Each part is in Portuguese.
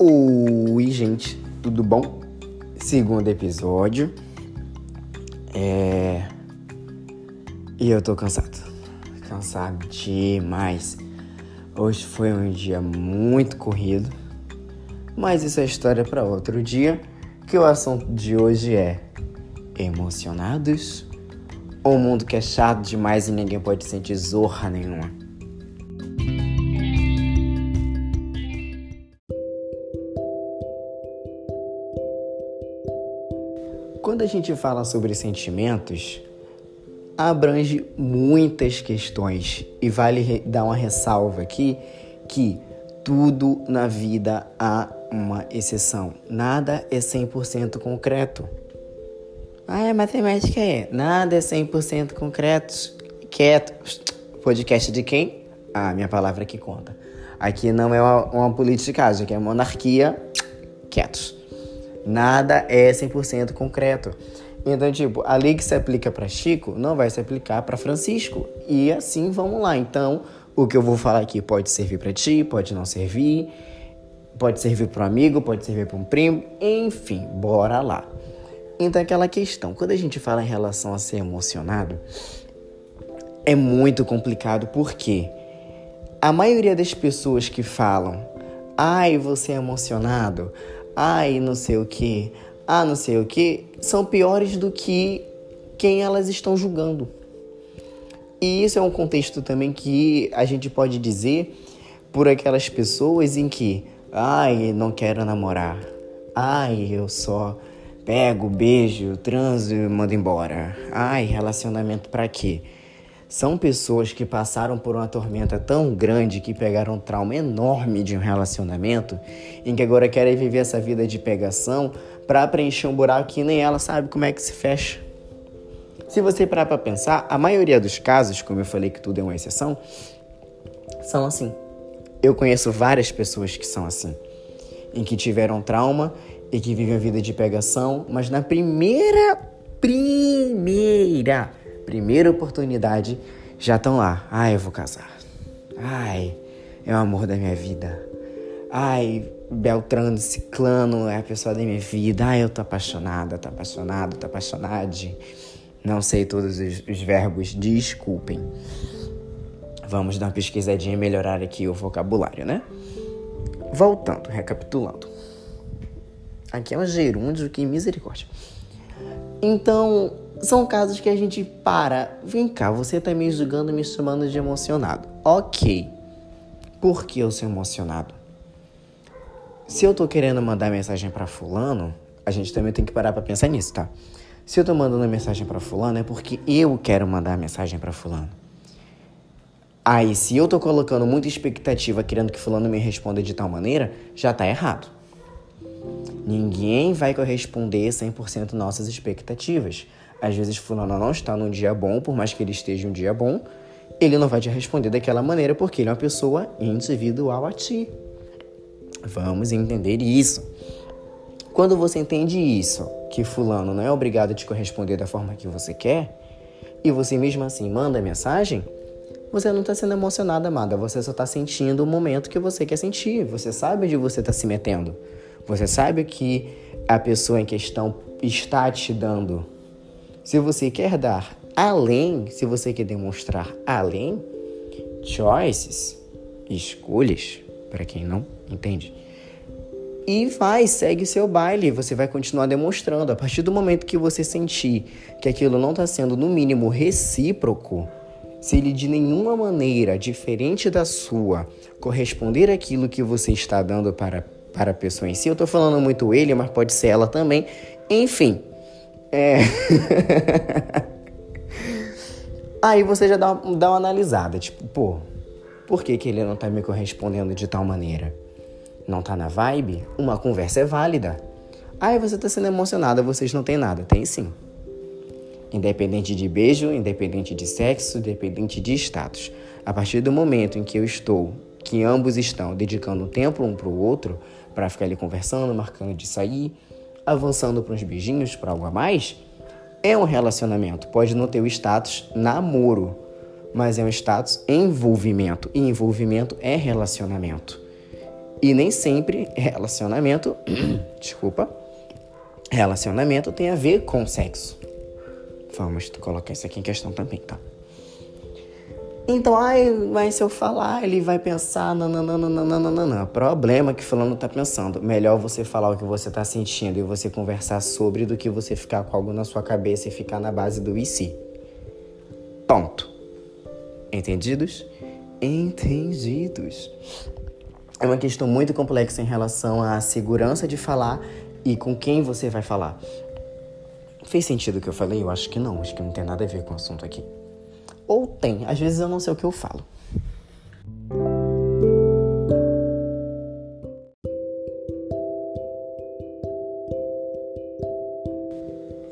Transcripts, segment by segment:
Oi, gente, tudo bom? Segundo episódio. É. E eu tô cansado. Cansado demais. Hoje foi um dia muito corrido. Mas isso é história para outro dia. Que o assunto de hoje é emocionados? Ou um mundo que é chato demais e ninguém pode sentir zorra nenhuma? Quando a gente fala sobre sentimentos, abrange muitas questões e vale dar uma ressalva aqui que tudo na vida há uma exceção. Nada é 100% concreto. Ah, a matemática é. Nada é 100% concreto. Quieto. Podcast de quem? Ah, minha palavra que conta. Aqui não é uma, uma politicagem, aqui é monarquia. Quietos. Nada é 100% concreto. Então, tipo, a lei que se aplica para Chico não vai se aplicar para Francisco. E assim vamos lá. Então, o que eu vou falar aqui pode servir para ti, pode não servir, pode servir para um amigo, pode servir para um primo, enfim, bora lá. Então, aquela questão, quando a gente fala em relação a ser emocionado, é muito complicado porque a maioria das pessoas que falam, ai, você é emocionado, ai, não sei o que, ah, não sei o que, são piores do que quem elas estão julgando. E isso é um contexto também que a gente pode dizer por aquelas pessoas em que, ai, não quero namorar, ai, eu só pego, beijo, transo e mando embora, ai, relacionamento para quê? São pessoas que passaram por uma tormenta tão grande que pegaram um trauma enorme de um relacionamento, em que agora querem viver essa vida de pegação para preencher um buraco que nem ela sabe como é que se fecha. Se você parar para pensar, a maioria dos casos, como eu falei que tudo é uma exceção, são assim. Eu conheço várias pessoas que são assim, em que tiveram trauma e que vivem a vida de pegação, mas na primeira, primeira primeira oportunidade, já estão lá. Ai, eu vou casar. Ai, é o amor da minha vida. Ai, Beltrano, Ciclano é a pessoa da minha vida. Ai, eu tô apaixonada, tô apaixonado, tô apaixonade. Não sei todos os, os verbos, desculpem. Vamos dar uma pesquisadinha e melhorar aqui o vocabulário, né? Voltando, recapitulando. Aqui é um gerúndio, que misericórdia. Então, são casos que a gente para. Vem cá, você tá me julgando, me chamando de emocionado. Ok. Por que eu sou emocionado? Se eu tô querendo mandar mensagem para fulano, a gente também tem que parar para pensar nisso, tá? Se eu tô mandando mensagem para fulano é porque eu quero mandar mensagem para fulano. Aí, se eu tô colocando muita expectativa querendo que fulano me responda de tal maneira, já tá errado. Ninguém vai corresponder 100% nossas expectativas. Às vezes fulano não está num dia bom, por mais que ele esteja um dia bom, ele não vai te responder daquela maneira porque ele é uma pessoa individual a ti. Vamos entender isso. Quando você entende isso, que fulano não é obrigado a te corresponder da forma que você quer, e você mesmo assim manda mensagem, você não está sendo emocionado, amada. Você só está sentindo o momento que você quer sentir. Você sabe onde você está se metendo. Você sabe que a pessoa em questão está te dando. Se você quer dar além, se você quer demonstrar além, choices, escolhas, para quem não entende. E vai, segue o seu baile, você vai continuar demonstrando. A partir do momento que você sentir que aquilo não está sendo, no mínimo, recíproco, se ele de nenhuma maneira diferente da sua corresponder àquilo que você está dando para, para a pessoa em si, eu estou falando muito ele, mas pode ser ela também. Enfim, é. Aí você já dá uma, dá uma analisada, tipo, pô, por que, que ele não tá me correspondendo de tal maneira? Não tá na vibe? Uma conversa é válida. Aí você tá sendo emocionada, vocês não têm nada. Tem sim. Independente de beijo, independente de sexo, independente de status. A partir do momento em que eu estou, que ambos estão dedicando tempo um pro outro, para ficar ali conversando, marcando de sair, avançando para uns beijinhos, para algo a mais, é um relacionamento. Pode não ter o status namoro, mas é um status envolvimento. E envolvimento é relacionamento. E nem sempre relacionamento, desculpa, relacionamento tem a ver com sexo. Vamos colocar isso aqui em questão também, tá? Então, ai, mas se eu falar, ele vai pensar, nananana. Problema que fulano tá pensando. Melhor você falar o que você tá sentindo e você conversar sobre do que você ficar com algo na sua cabeça e ficar na base do e se. Ponto. Entendidos? Entendidos. É uma questão muito complexa em relação à segurança de falar e com quem você vai falar. Fez sentido o que eu falei? Eu acho que não. Acho que não tem nada a ver com o assunto aqui. Ou tem, às vezes eu não sei o que eu falo.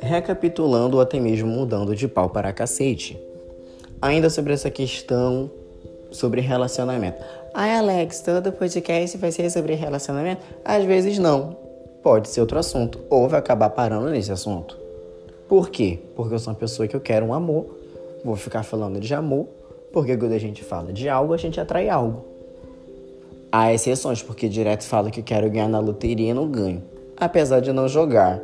Recapitulando ou até mesmo mudando de pau para cacete. Ainda sobre essa questão sobre relacionamento. Ai, Alex, todo podcast vai ser sobre relacionamento? Às vezes não. Pode ser outro assunto. Ou vai acabar parando nesse assunto. Por quê? Porque eu sou uma pessoa que eu quero um amor Vou ficar falando de amor, porque quando a gente fala de algo, a gente atrai algo. Há exceções, porque direto fala que quero ganhar na loteria e não ganho. Apesar de não jogar.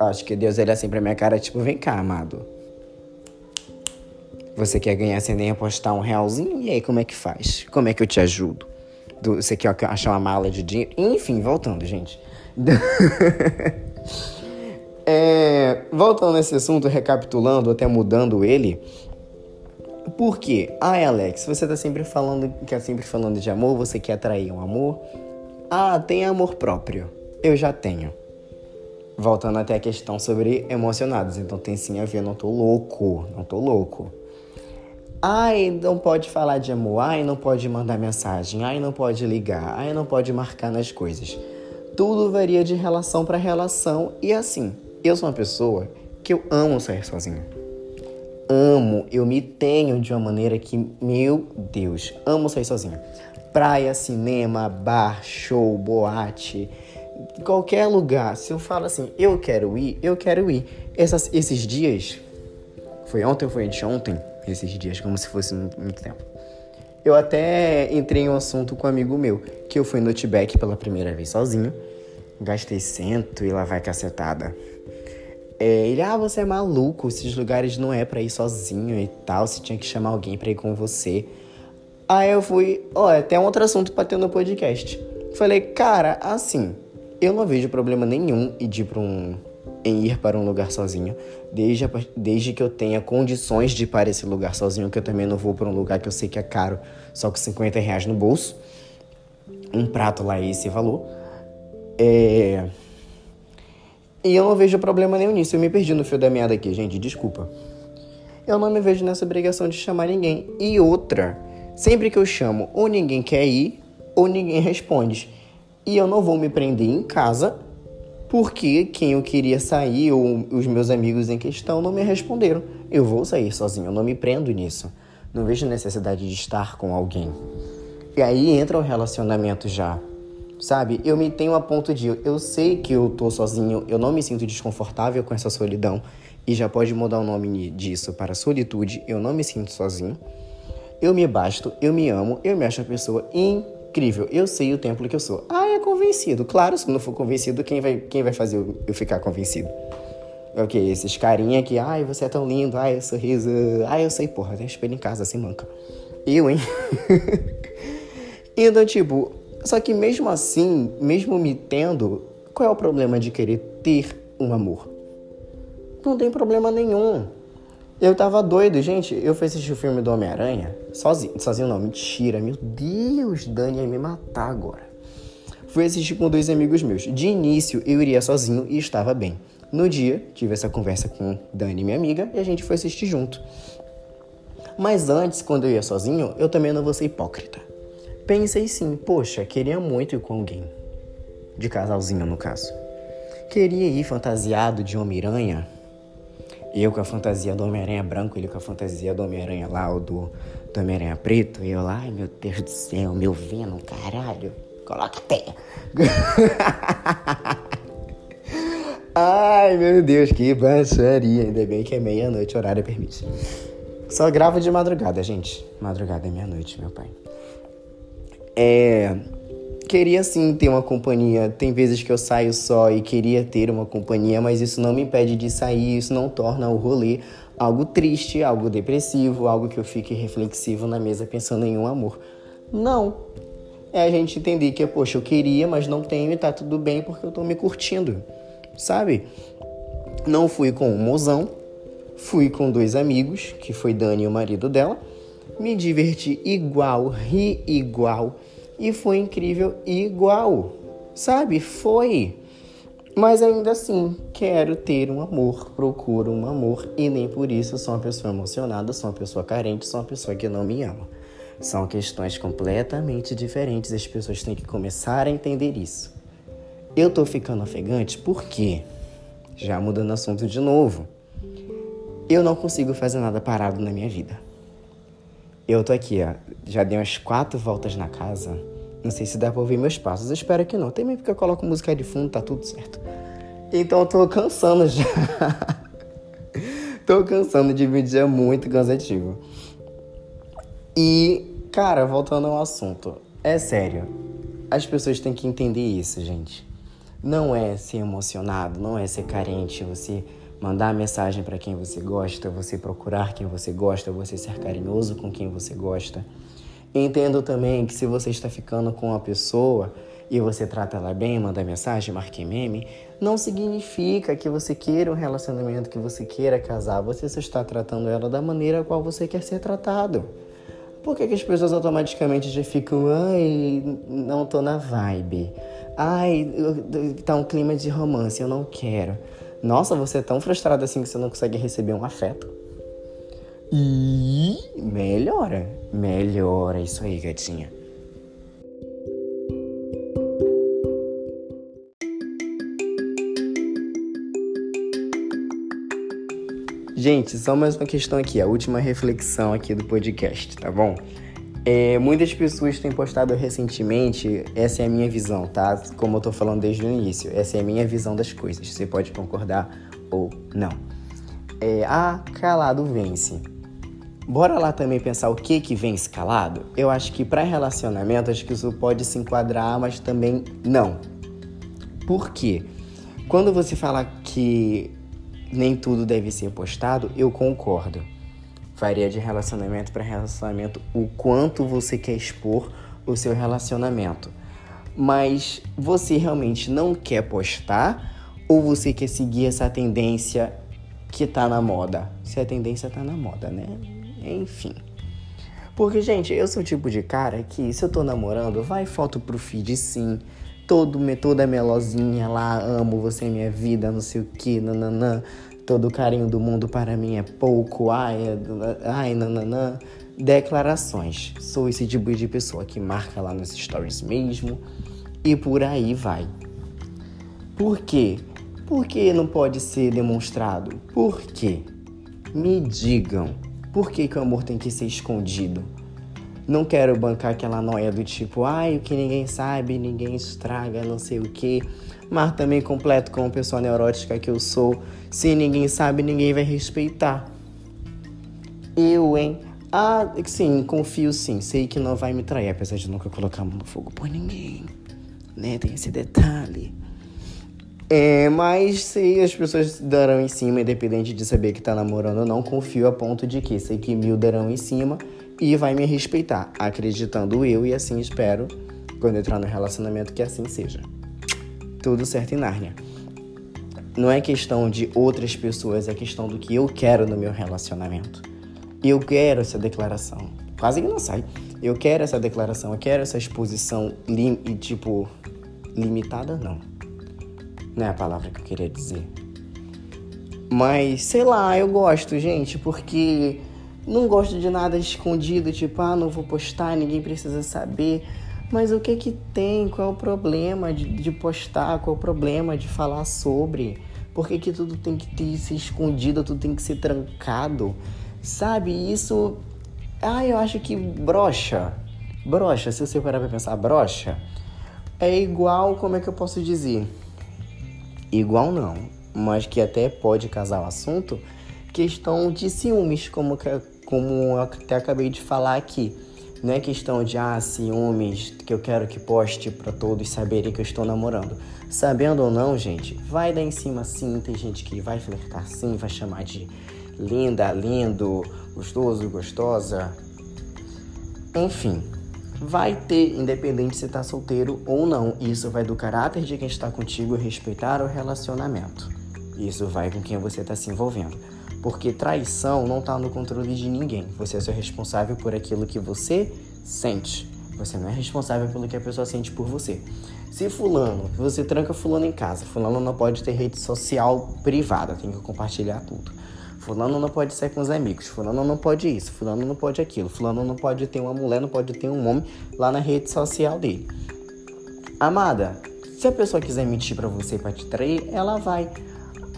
Acho que Deus ele é sempre a minha cara, tipo, vem cá, amado. Você quer ganhar sem nem apostar um realzinho? E aí, como é que faz? Como é que eu te ajudo? Você quer achar uma mala de dinheiro? Enfim, voltando, gente. é, voltando nesse assunto, recapitulando, até mudando ele, por quê? Ai, Alex, você tá sempre falando, quer sempre falando de amor, você quer atrair um amor? Ah, tem amor próprio. Eu já tenho. Voltando até a questão sobre emocionados, então tem sim a ver, não tô louco, não tô louco. Ai, não pode falar de amor, ai, não pode mandar mensagem, ai, não pode ligar, ai, não pode marcar nas coisas. Tudo varia de relação para relação e assim, eu sou uma pessoa que eu amo sair sozinho amo, eu me tenho de uma maneira que, meu Deus, amo sair sozinho. Praia, cinema, bar, show, boate, qualquer lugar. Se eu falo assim, eu quero ir, eu quero ir. Essas, esses dias, foi ontem ou foi anteontem? Esses dias, como se fosse muito, muito tempo. Eu até entrei em um assunto com um amigo meu, que eu fui no Tibete pela primeira vez sozinho. Gastei cento e lá vai cacetada. É, ele, ah, você é maluco, esses lugares não é para ir sozinho e tal, você tinha que chamar alguém para ir com você. Aí eu fui, ó, oh, tem um outro assunto pra ter no podcast. Falei, cara, assim, eu não vejo problema nenhum em ir, um, em ir para um lugar sozinho, desde, desde que eu tenha condições de ir para esse lugar sozinho, que eu também não vou para um lugar que eu sei que é caro, só com 50 reais no bolso. Um prato lá é esse valor. É. E eu não vejo problema nenhum nisso. Eu me perdi no fio da meada aqui, gente, desculpa. Eu não me vejo nessa obrigação de chamar ninguém. E outra, sempre que eu chamo, ou ninguém quer ir, ou ninguém responde. E eu não vou me prender em casa porque quem eu queria sair ou os meus amigos em questão não me responderam. Eu vou sair sozinho, eu não me prendo nisso. Não vejo necessidade de estar com alguém. E aí entra o relacionamento já sabe? Eu me tenho a ponto de eu sei que eu tô sozinho, eu não me sinto desconfortável com essa solidão e já pode mudar o nome disso para solitude. Eu não me sinto sozinho. Eu me basto, eu me amo, eu me acho uma pessoa incrível. Eu sei o templo que eu sou. Ah, é convencido. Claro, se não for convencido, quem vai, quem vai fazer eu ficar convencido? Ok, esses carinha que, ai, você é tão lindo, ai, sorriso, ai, eu sei, porra, tem espelho em casa, assim, manca. Eu, hein? então, tipo, só que mesmo assim, mesmo me tendo, qual é o problema de querer ter um amor? Não tem problema nenhum. Eu tava doido, gente. Eu fui assistir o filme do Homem-Aranha sozinho. Sozinho não, mentira. Meu Deus, Dani ia me matar agora. Fui assistir com dois amigos meus. De início, eu iria sozinho e estava bem. No dia, tive essa conversa com Dani, minha amiga, e a gente foi assistir junto. Mas antes, quando eu ia sozinho, eu também não vou ser hipócrita. Pensei sim, poxa, queria muito ir com alguém. De casalzinho, no caso. Queria ir fantasiado de Homem-Aranha. Eu com a fantasia do Homem-Aranha branco, ele com a fantasia do Homem-Aranha lá, ou do, do Homem-Aranha preto. E eu lá, ai meu Deus do céu, meu Venom, caralho. Coloca até. ai meu Deus, que baixaria. Ainda bem que é meia-noite, horário permite. Só gravo de madrugada, gente. Madrugada é meia-noite, meu pai. É. queria sim ter uma companhia. Tem vezes que eu saio só e queria ter uma companhia, mas isso não me impede de sair, isso não torna o rolê algo triste, algo depressivo, algo que eu fique reflexivo na mesa pensando em um amor. Não. É a gente entender que, poxa, eu queria, mas não tenho e tá tudo bem porque eu tô me curtindo. Sabe? Não fui com um mozão, fui com dois amigos, que foi Dani e o marido dela. Me diverti igual, ri igual e foi incrível igual. Sabe? Foi. Mas ainda assim, quero ter um amor, procuro um amor e nem por isso sou uma pessoa emocionada, sou uma pessoa carente, sou uma pessoa que não me ama. São questões completamente diferentes, as pessoas têm que começar a entender isso. Eu tô ficando ofegante por quê? Já mudando assunto de novo. Eu não consigo fazer nada parado na minha vida. Eu tô aqui, ó, já dei umas quatro voltas na casa. Não sei se dá pra ouvir meus passos. Eu espero que não. Também porque eu coloco música de fundo, tá tudo certo. Então eu tô cansando já. tô cansando de vídeo, é muito cansativo. E, cara, voltando ao assunto. É sério. As pessoas têm que entender isso, gente. Não é ser emocionado, não é ser carente, você mandar mensagem para quem você gosta, você procurar quem você gosta, você ser carinhoso com quem você gosta. Entendo também que se você está ficando com uma pessoa e você trata ela bem, manda mensagem, marque meme, não significa que você queira um relacionamento, que você queira casar. Você só está tratando ela da maneira qual você quer ser tratado. Por que, que as pessoas automaticamente já ficam, ai, não tô na vibe. Ai, tá um clima de romance, eu não quero. Nossa, você é tão frustrado assim que você não consegue receber um afeto. E melhora, melhora isso aí, gatinha. Gente, só mais uma questão aqui, a última reflexão aqui do podcast, tá bom? É, muitas pessoas têm postado recentemente, essa é a minha visão, tá? Como eu tô falando desde o início, essa é a minha visão das coisas. Você pode concordar ou não. É, ah, calado vence. Bora lá também pensar o que que vem escalado? Eu acho que para relacionamento acho que isso pode se enquadrar, mas também não. Por quê? Quando você fala que nem tudo deve ser postado, eu concordo varia de relacionamento para relacionamento o quanto você quer expor o seu relacionamento. Mas você realmente não quer postar ou você quer seguir essa tendência que tá na moda? Se a tendência tá na moda, né? Enfim. Porque, gente, eu sou o tipo de cara que, se eu tô namorando, vai foto pro feed sim. Todo, toda melosinha lá, amo você, minha vida, não sei o que, nananã todo o carinho do mundo para mim é pouco, ai, é ai, nananã. Declarações. Sou esse tipo de pessoa que marca lá nos stories mesmo e por aí vai. Por quê? Por que não pode ser demonstrado? Por quê? Me digam. Por que, que o amor tem que ser escondido? Não quero bancar aquela noia do tipo, ai, o que ninguém sabe, ninguém estraga, não sei o que mas também completo como pessoa neurótica que eu sou. Se ninguém sabe, ninguém vai respeitar. Eu, hein? Ah, sim, confio sim. Sei que não vai me trair, apesar de nunca colocar a mão no fogo por ninguém. Né? Tem esse detalhe. É, mas sei as pessoas darão em cima, independente de saber que tá namorando ou não, confio a ponto de que sei que mil darão em cima e vai me respeitar, acreditando eu e assim espero, quando entrar no relacionamento, que assim seja tudo certo em Nárnia. Não é questão de outras pessoas, é questão do que eu quero no meu relacionamento. Eu quero essa declaração. Quase que não sai. Eu quero essa declaração, eu quero essa exposição lim tipo limitada não. Não é a palavra que eu queria dizer. Mas sei lá, eu gosto, gente, porque não gosto de nada escondido, tipo, ah, não vou postar, ninguém precisa saber. Mas o que que tem? Qual é o problema de, de postar? Qual é o problema de falar sobre? Por que, que tudo tem que ter, ser escondido, tudo tem que ser trancado? Sabe, isso. Ah, eu acho que brocha. Brocha, se você parar pra pensar, brocha. É igual, como é que eu posso dizer? Igual não, mas que até pode casar o assunto. Questão de ciúmes, como, como eu até acabei de falar aqui Não é questão de, ah, ciúmes, que eu quero que poste para todos saberem que eu estou namorando. Sabendo ou não, gente, vai dar em cima sim. Tem gente que vai flertar sim, vai chamar de linda, lindo, gostoso, gostosa. Enfim, vai ter, independente se tá solteiro ou não. Isso vai do caráter de quem está contigo respeitar o relacionamento. Isso vai com quem você está se envolvendo. Porque traição não está no controle de ninguém. Você é só responsável por aquilo que você sente. Você não é responsável pelo que a pessoa sente por você. Se fulano, você tranca fulano em casa, fulano não pode ter rede social privada, tem que compartilhar tudo. Fulano não pode sair com os amigos, fulano não pode isso, fulano não pode aquilo, fulano não pode ter uma mulher, não pode ter um homem lá na rede social dele. Amada, se a pessoa quiser mentir para você para te trair, ela vai.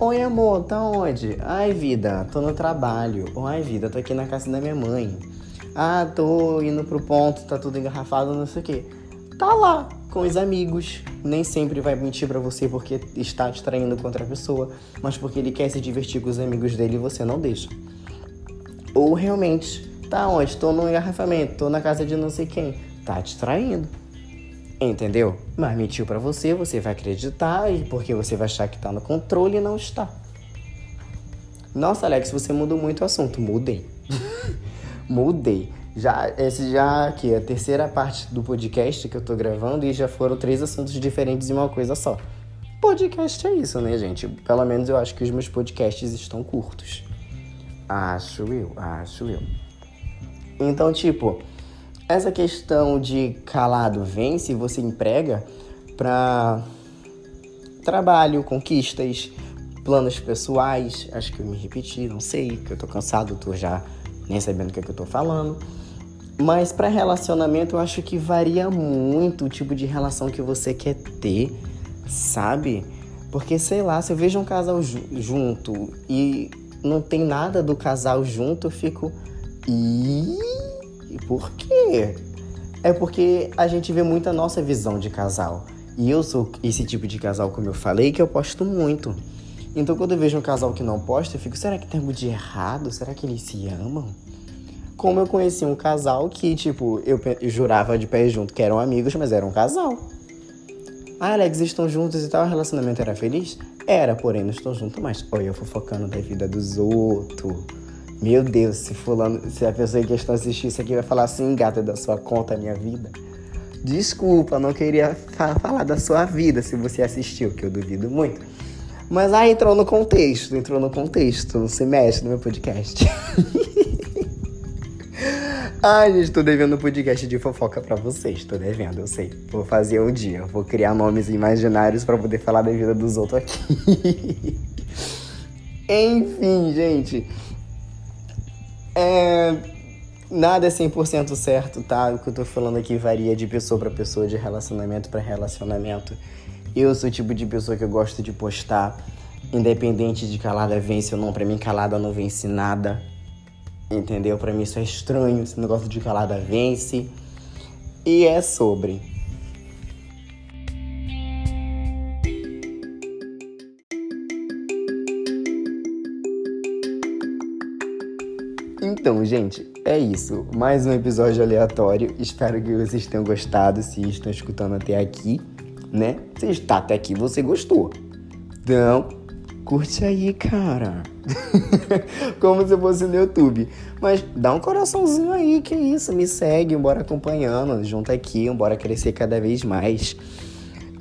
Oi, amor, tá onde? Ai, vida, tô no trabalho. Ai, vida, tô aqui na casa da minha mãe. Ah, tô indo pro ponto, tá tudo engarrafado, não sei o quê. Tá lá, com os amigos. Nem sempre vai mentir para você porque está te traindo contra a pessoa, mas porque ele quer se divertir com os amigos dele e você não deixa. Ou realmente, tá onde? Estou no engarrafamento, tô na casa de não sei quem. Tá te traindo. Entendeu? Mas mentiu para você, você vai acreditar e porque você vai achar que tá no controle e não está. Nossa, Alex, você mudou muito o assunto. Mudei. Mudei. Já, esse já aqui é a terceira parte do podcast que eu tô gravando e já foram três assuntos diferentes em uma coisa só. Podcast é isso, né, gente? Pelo menos eu acho que os meus podcasts estão curtos. Acho eu, acho eu. Então, tipo, essa questão de calado vence você emprega pra trabalho, conquistas, planos pessoais. Acho que eu me repeti, não sei, que eu tô cansado, tô já nem sabendo o que, é que eu tô falando. Mas para relacionamento eu acho que varia muito o tipo de relação que você quer ter, sabe? Porque sei lá, se eu vejo um casal junto e não tem nada do casal junto, eu fico. E por quê? É porque a gente vê muito a nossa visão de casal. E eu sou esse tipo de casal, como eu falei, que eu posto muito. Então quando eu vejo um casal que não posta, eu fico, será que tem algo de errado? Será que eles se amam? Como eu conheci um casal que, tipo, eu, jurava de pé junto que eram amigos, mas eram um casal. Ah, Alex, estão juntos e tal, o relacionamento era feliz? Era, porém não estão juntos mais. Olha, eu fofocando da vida dos outros. Meu Deus, se fulano, se a pessoa que está assistindo isso aqui vai falar assim, gata, da sua conta, minha vida. Desculpa, não queria falar da sua vida se você assistiu, que eu duvido muito. Mas ah, entrou no contexto, entrou no contexto, não se mexe no meu podcast. Ai, gente, tô devendo um podcast de fofoca pra vocês. Tô devendo, eu sei. Vou fazer um dia. Vou criar nomes imaginários para poder falar da vida dos outros aqui. Enfim, gente. É... Nada é 100% certo, tá? O que eu tô falando aqui varia de pessoa para pessoa, de relacionamento para relacionamento. Eu sou o tipo de pessoa que eu gosto de postar, independente de calada vence ou não. Pra mim, calada não vence nada Entendeu? Para mim isso é estranho, esse negócio de calada vence. E é sobre. Então, gente, é isso. Mais um episódio aleatório. Espero que vocês tenham gostado. Se estão escutando até aqui, né? Se está até aqui, você gostou. Então, curte aí, cara. Como se fosse no YouTube. Mas dá um coraçãozinho aí, que isso, me segue, bora acompanhando, junto aqui, bora crescer cada vez mais.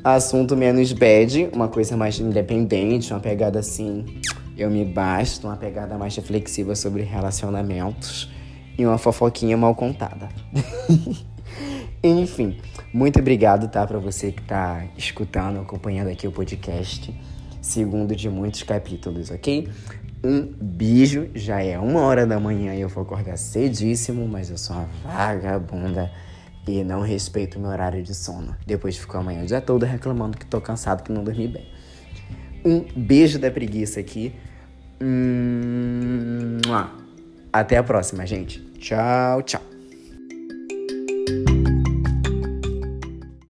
Assunto menos bad, uma coisa mais independente, uma pegada assim, eu me basto, uma pegada mais reflexiva sobre relacionamentos e uma fofoquinha mal contada. Enfim, muito obrigado, tá, para você que tá escutando, acompanhando aqui o podcast segundo de muitos capítulos, ok? Um beijo, já é uma hora da manhã e eu vou acordar cedíssimo, mas eu sou uma vagabunda e não respeito meu horário de sono. Depois ficou amanhã o dia todo reclamando que tô cansado, que não dormi bem. Um beijo da preguiça aqui. Hum, até a próxima, gente. Tchau, tchau.